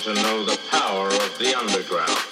to know the power of the underground.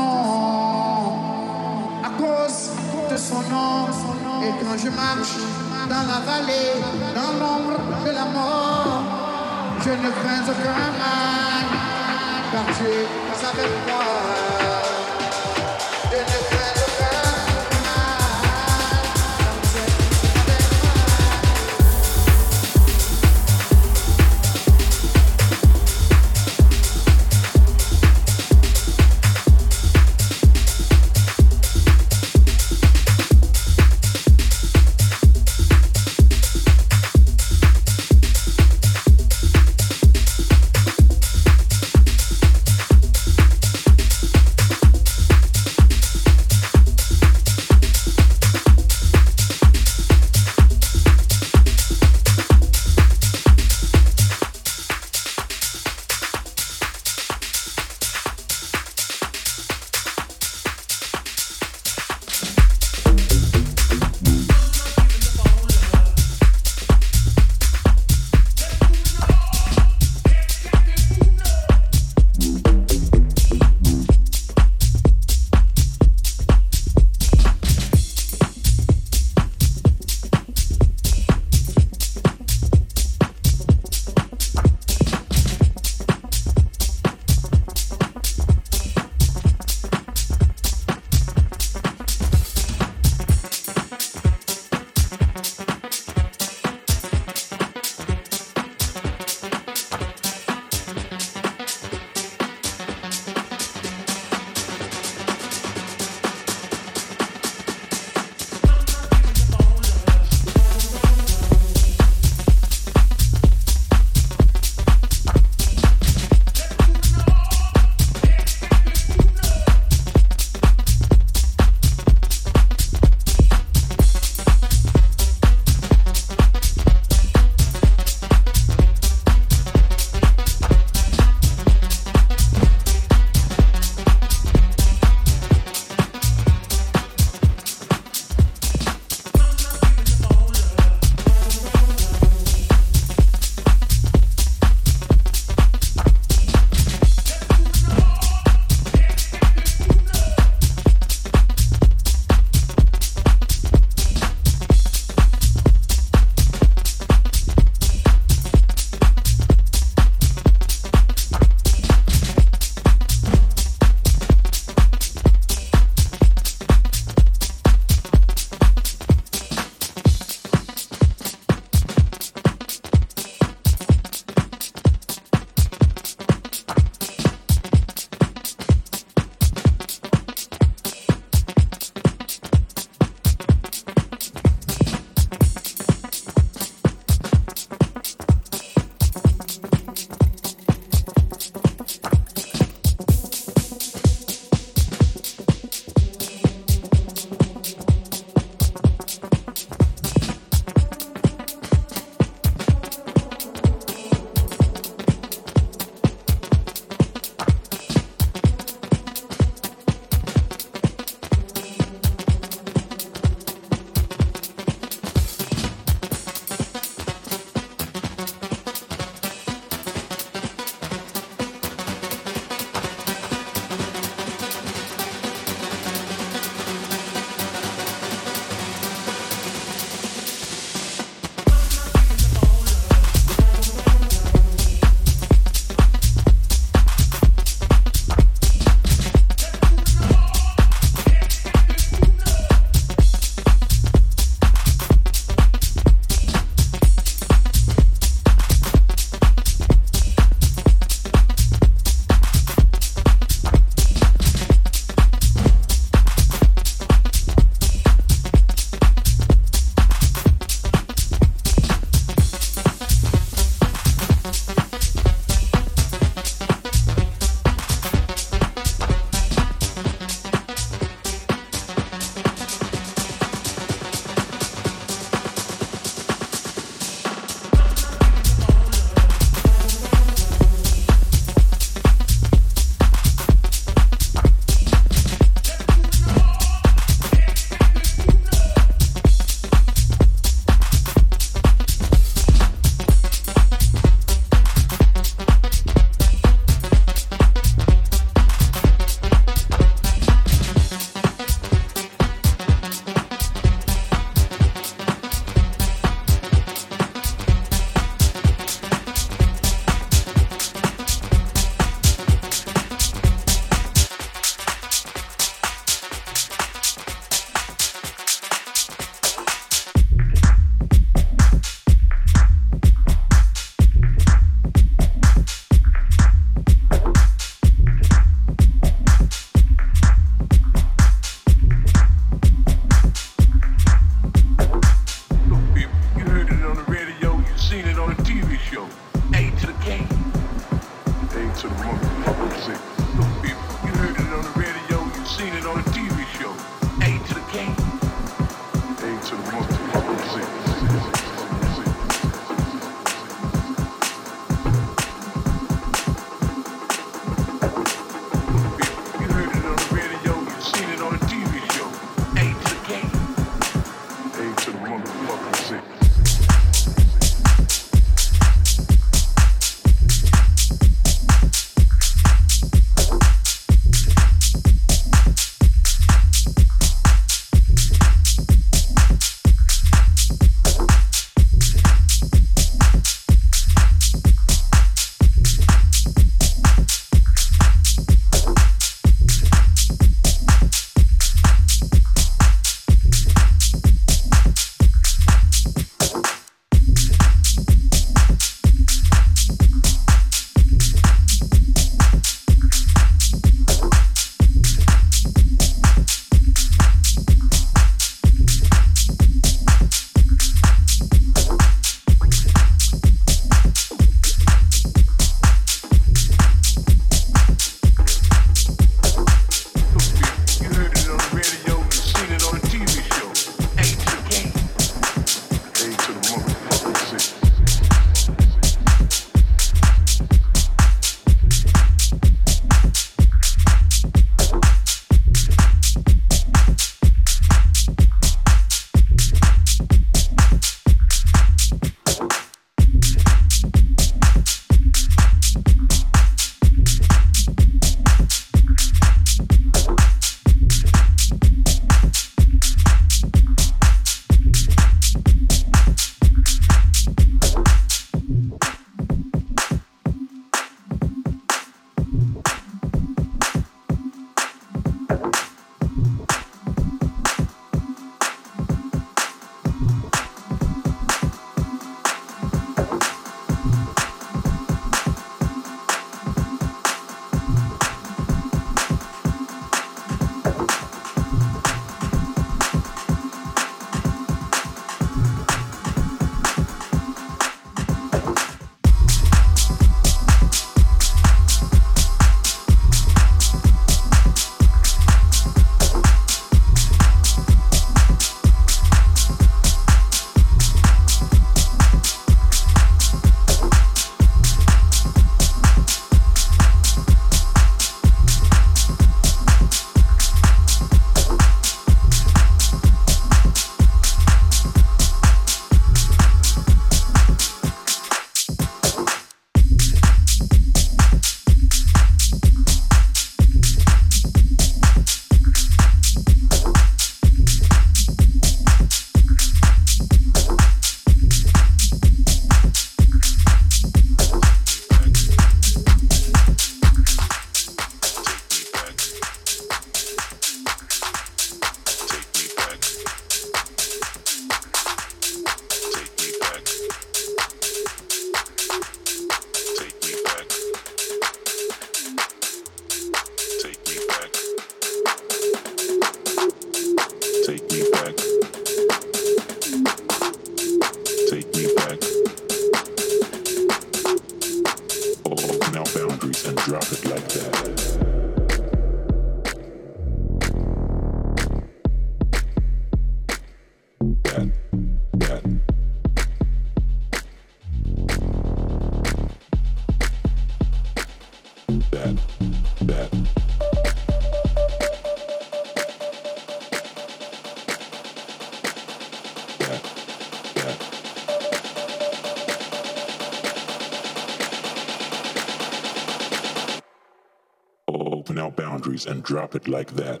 Open our boundaries and drop it like that.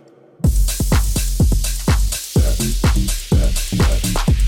And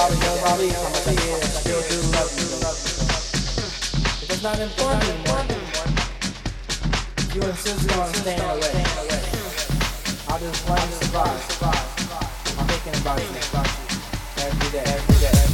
I still do love you. It's not important. You insist on staying away. I just want to survive. I'm thinking about you, every day, every day.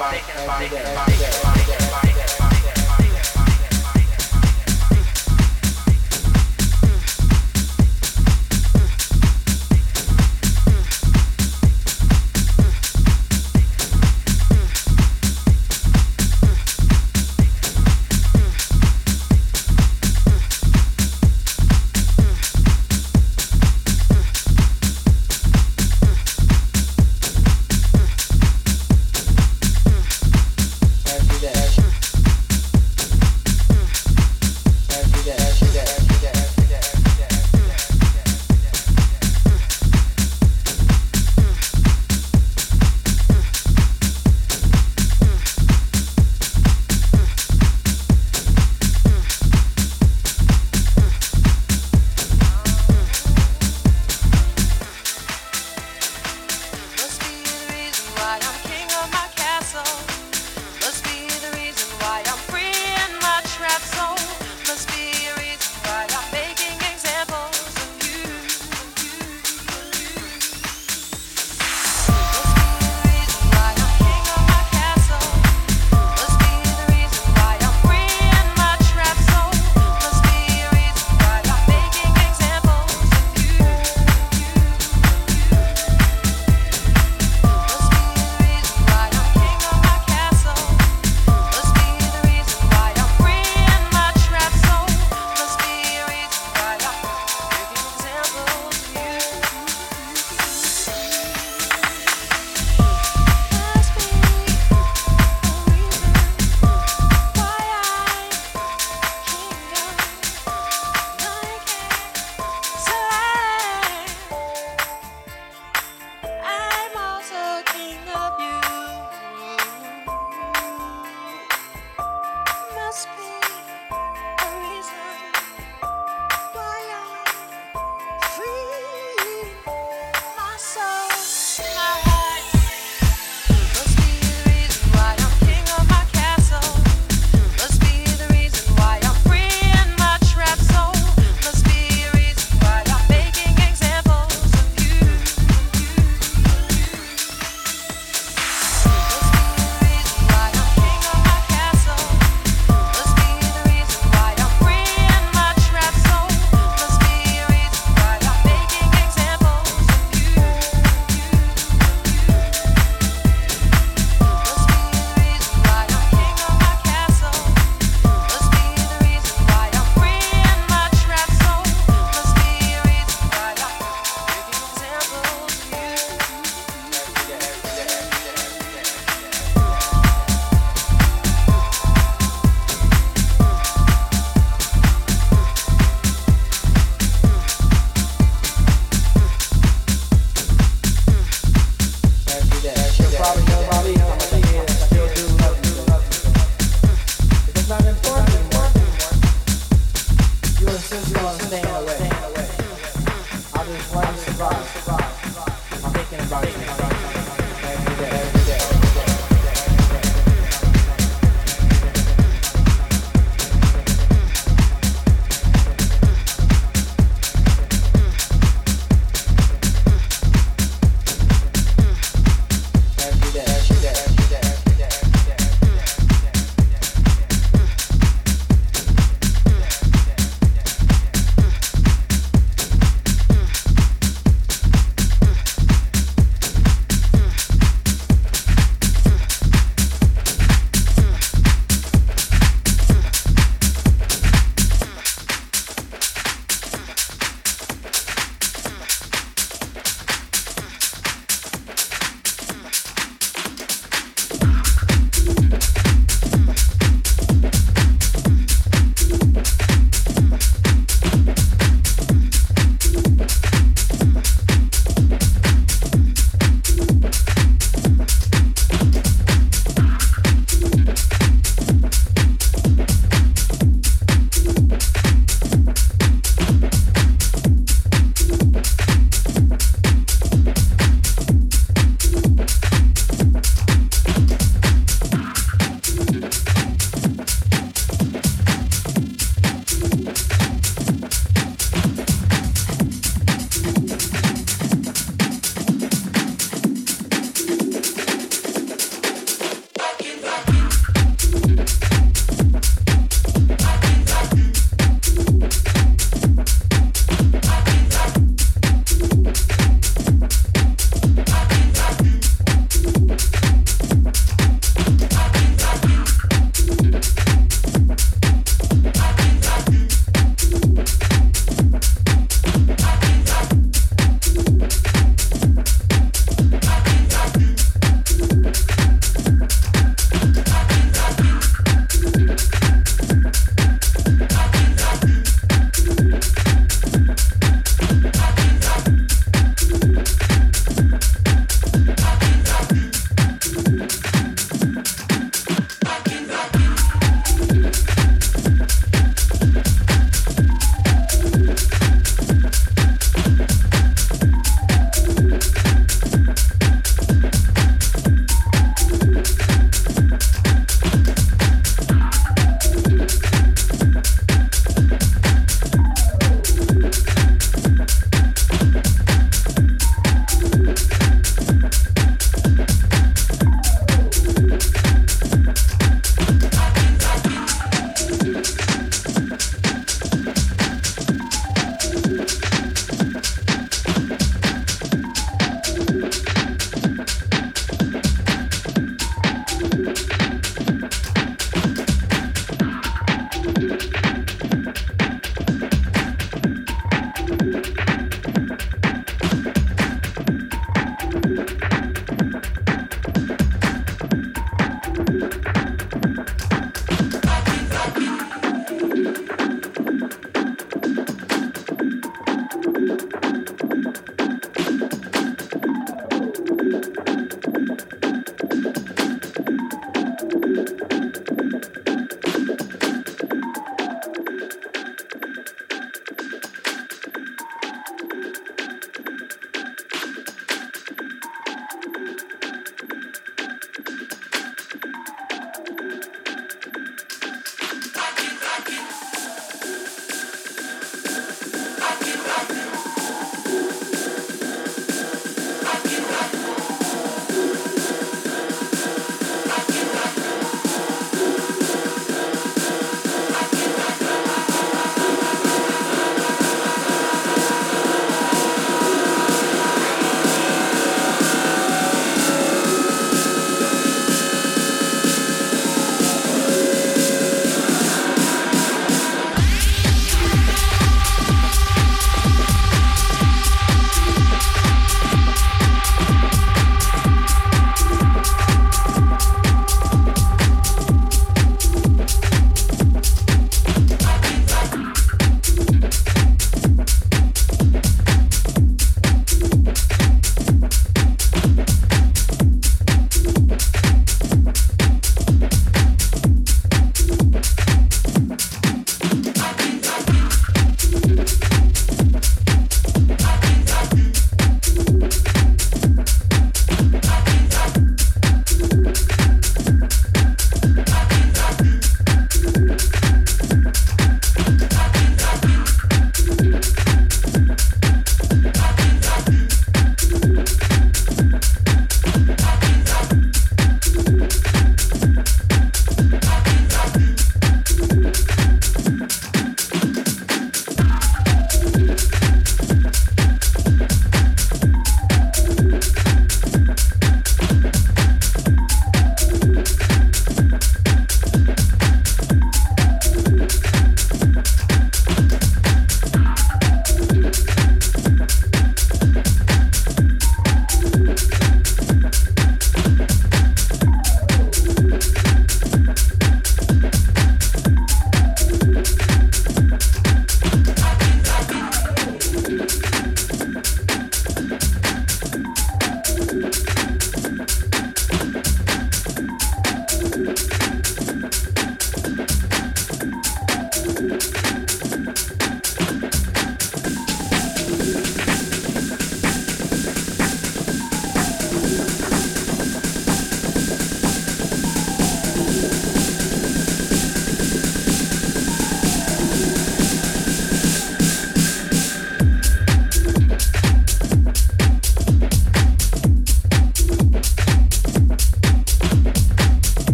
about every day.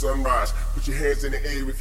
Sunrise. Put your hands in the air if